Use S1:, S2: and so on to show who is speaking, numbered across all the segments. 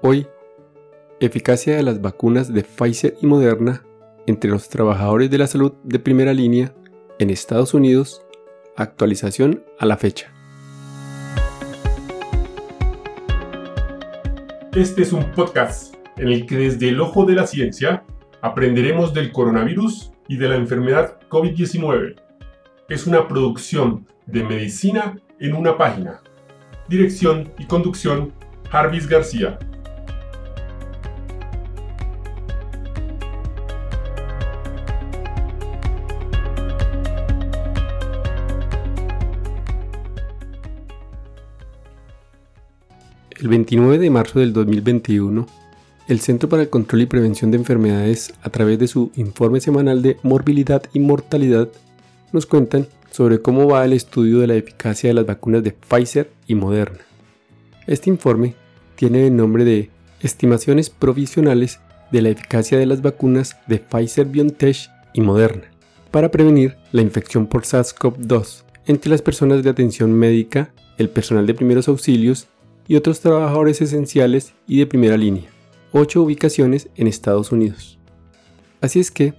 S1: Hoy, eficacia de las vacunas de Pfizer y Moderna entre los trabajadores de la salud de primera línea en Estados Unidos, actualización a la fecha.
S2: Este es un podcast en el que desde el ojo de la ciencia aprenderemos del coronavirus y de la enfermedad COVID-19. Es una producción de medicina en una página. Dirección y conducción, Jarvis García.
S1: El 29 de marzo del 2021, el Centro para el Control y Prevención de Enfermedades, a través de su informe semanal de morbilidad y mortalidad, nos cuentan sobre cómo va el estudio de la eficacia de las vacunas de Pfizer y Moderna. Este informe tiene el nombre de Estimaciones provisionales de la eficacia de las vacunas de Pfizer BioNTech y Moderna para prevenir la infección por SARS-CoV-2 entre las personas de atención médica, el personal de primeros auxilios y otros trabajadores esenciales y de primera línea, ocho ubicaciones en Estados Unidos. Así es que,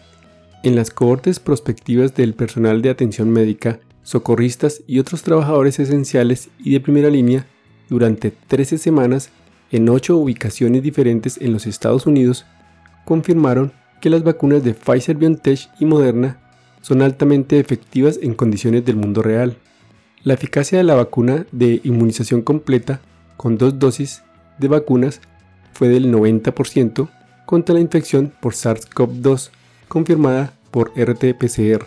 S1: en las cohortes prospectivas del personal de atención médica, socorristas y otros trabajadores esenciales y de primera línea, durante 13 semanas en ocho ubicaciones diferentes en los Estados Unidos, confirmaron que las vacunas de Pfizer BioNTech y Moderna son altamente efectivas en condiciones del mundo real. La eficacia de la vacuna de inmunización completa con dos dosis de vacunas fue del 90% contra la infección por SARS-CoV-2 confirmada por RT-PCR.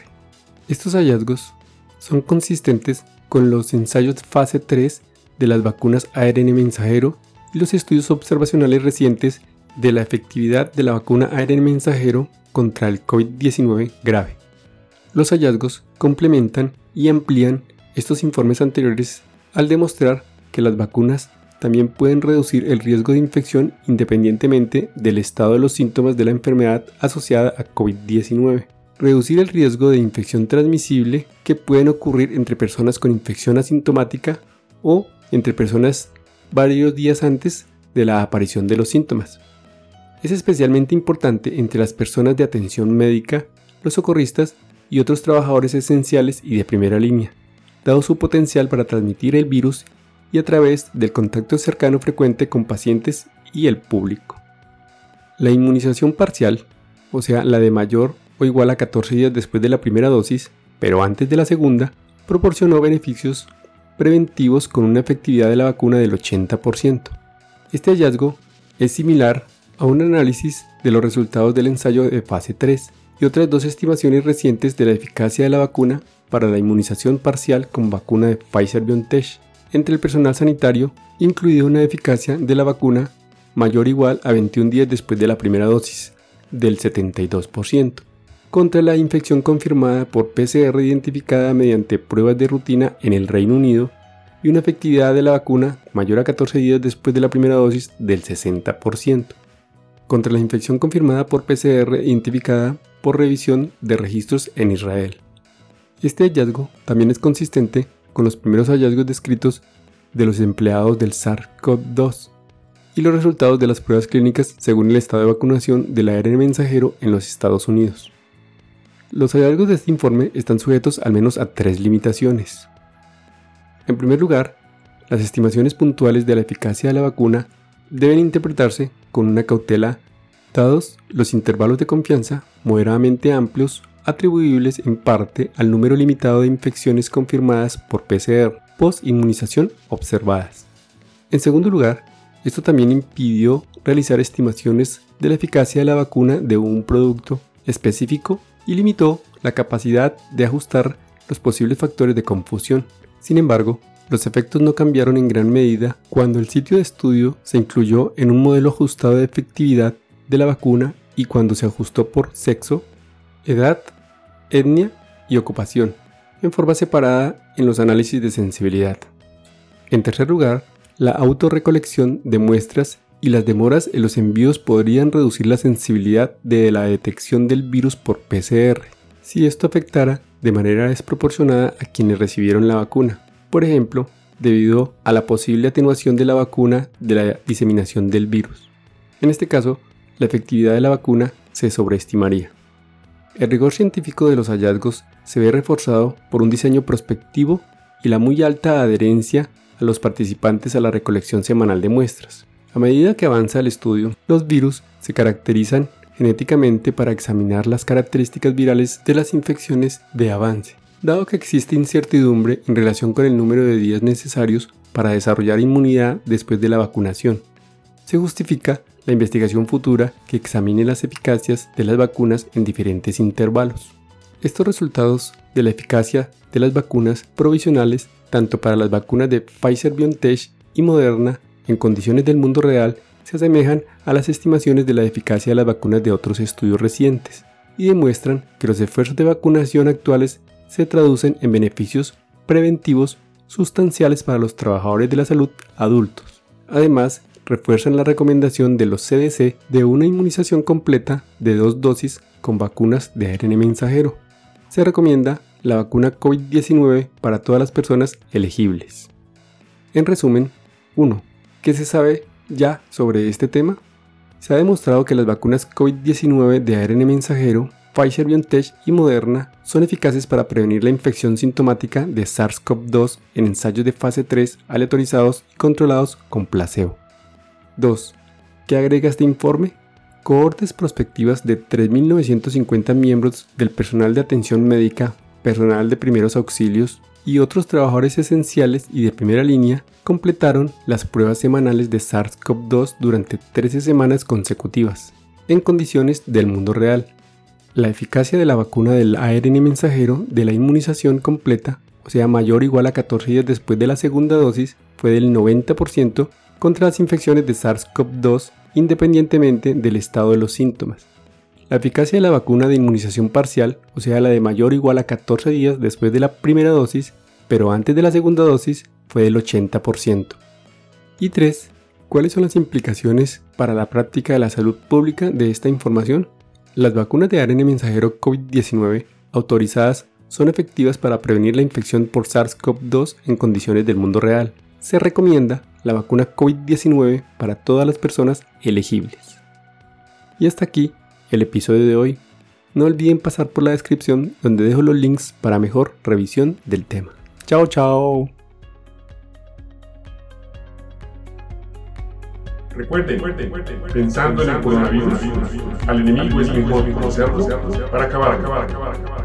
S1: Estos hallazgos son consistentes con los ensayos fase 3 de las vacunas ARN mensajero y los estudios observacionales recientes de la efectividad de la vacuna ARN mensajero contra el COVID-19 grave. Los hallazgos complementan y amplían estos informes anteriores al demostrar que las vacunas también pueden reducir el riesgo de infección independientemente del estado de los síntomas de la enfermedad asociada a COVID-19. Reducir el riesgo de infección transmisible que pueden ocurrir entre personas con infección asintomática o entre personas varios días antes de la aparición de los síntomas. Es especialmente importante entre las personas de atención médica, los socorristas y otros trabajadores esenciales y de primera línea, dado su potencial para transmitir el virus y a través del contacto cercano frecuente con pacientes y el público. La inmunización parcial, o sea, la de mayor o igual a 14 días después de la primera dosis, pero antes de la segunda, proporcionó beneficios preventivos con una efectividad de la vacuna del 80%. Este hallazgo es similar a un análisis de los resultados del ensayo de fase 3 y otras dos estimaciones recientes de la eficacia de la vacuna para la inmunización parcial con vacuna de Pfizer BioNTech entre el personal sanitario, incluida una eficacia de la vacuna mayor o igual a 21 días después de la primera dosis, del 72%, contra la infección confirmada por PCR identificada mediante pruebas de rutina en el Reino Unido y una efectividad de la vacuna mayor a 14 días después de la primera dosis del 60%, contra la infección confirmada por PCR identificada por revisión de registros en Israel. Este hallazgo también es consistente con los primeros hallazgos descritos de los empleados del SARS-CoV-2 y los resultados de las pruebas clínicas según el estado de vacunación del ARN mensajero en los Estados Unidos. Los hallazgos de este informe están sujetos al menos a tres limitaciones. En primer lugar, las estimaciones puntuales de la eficacia de la vacuna deben interpretarse con una cautela dados los intervalos de confianza moderadamente amplios atribuibles en parte al número limitado de infecciones confirmadas por PCR post-inmunización observadas. En segundo lugar, esto también impidió realizar estimaciones de la eficacia de la vacuna de un producto específico y limitó la capacidad de ajustar los posibles factores de confusión. Sin embargo, los efectos no cambiaron en gran medida cuando el sitio de estudio se incluyó en un modelo ajustado de efectividad de la vacuna y cuando se ajustó por sexo, edad, etnia y ocupación, en forma separada en los análisis de sensibilidad. En tercer lugar, la autorrecolección de muestras y las demoras en los envíos podrían reducir la sensibilidad de la detección del virus por PCR, si esto afectara de manera desproporcionada a quienes recibieron la vacuna. Por ejemplo, debido a la posible atenuación de la vacuna de la diseminación del virus. En este caso, la efectividad de la vacuna se sobreestimaría. El rigor científico de los hallazgos se ve reforzado por un diseño prospectivo y la muy alta adherencia a los participantes a la recolección semanal de muestras. A medida que avanza el estudio, los virus se caracterizan genéticamente para examinar las características virales de las infecciones de avance, dado que existe incertidumbre en relación con el número de días necesarios para desarrollar inmunidad después de la vacunación. Se justifica la investigación futura que examine las eficacias de las vacunas en diferentes intervalos. Estos resultados de la eficacia de las vacunas provisionales, tanto para las vacunas de Pfizer BioNTech y Moderna, en condiciones del mundo real, se asemejan a las estimaciones de la eficacia de las vacunas de otros estudios recientes y demuestran que los esfuerzos de vacunación actuales se traducen en beneficios preventivos sustanciales para los trabajadores de la salud adultos. Además, refuerzan la recomendación de los CDC de una inmunización completa de dos dosis con vacunas de ARN mensajero. Se recomienda la vacuna COVID-19 para todas las personas elegibles. En resumen, 1. ¿Qué se sabe ya sobre este tema? Se ha demostrado que las vacunas COVID-19 de ARN mensajero, Pfizer BioNTech y Moderna son eficaces para prevenir la infección sintomática de SARS-CoV-2 en ensayos de fase 3 aleatorizados y controlados con placebo. 2. ¿Qué agrega este informe? Cohortes prospectivas de 3.950 miembros del personal de atención médica, personal de primeros auxilios y otros trabajadores esenciales y de primera línea completaron las pruebas semanales de SARS-CoV-2 durante 13 semanas consecutivas, en condiciones del mundo real. La eficacia de la vacuna del ARN mensajero de la inmunización completa, o sea mayor o igual a 14 días después de la segunda dosis, fue del 90% contra las infecciones de SARS-CoV-2 independientemente del estado de los síntomas. La eficacia de la vacuna de inmunización parcial, o sea la de mayor o igual a 14 días después de la primera dosis, pero antes de la segunda dosis, fue del 80%. Y 3. ¿Cuáles son las implicaciones para la práctica de la salud pública de esta información? Las vacunas de ARN mensajero COVID-19 autorizadas son efectivas para prevenir la infección por SARS-CoV-2 en condiciones del mundo real. Se recomienda la vacuna COVID-19 para todas las personas elegibles. Y hasta aquí el episodio de hoy. No olviden pasar por la descripción donde dejo los links para mejor revisión del tema. Chao, chao.
S2: Recuerden, pensando en el coronavirus, al enemigo es mejor conocerlo para acabar, acabar, acabar, acabar.